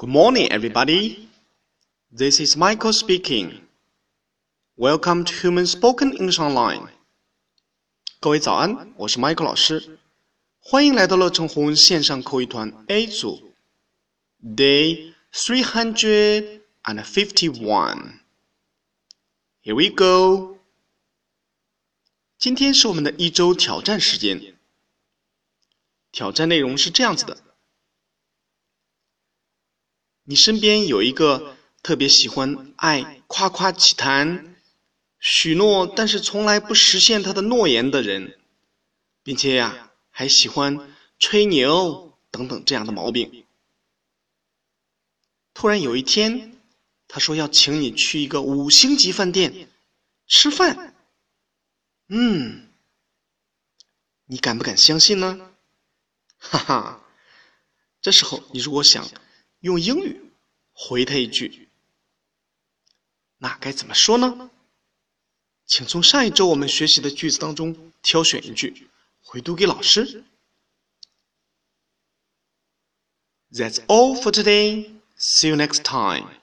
Good morning, everybody. This is Michael speaking. Welcome to Human Spoken English Online. 各位早安，我是 Michael 老师，欢迎来到乐成红线上口语团 A 组，Day three hundred and fifty-one. Here we go. 今天是我们的一周挑战时间。挑战内容是这样子的： 你身边有一个特别喜欢爱夸夸其谈、许诺但是从来不实现他的诺言的人，并且呀还喜欢吹牛等等这样的毛病。突然有一天，他说要请你去一个五星级饭店吃饭。嗯，你敢不敢相信呢？哈哈，这时候你如果想用英语回他一句，那该怎么说呢？请从上一周我们学习的句子当中挑选一句，回读给老师。That's all for today. See you next time.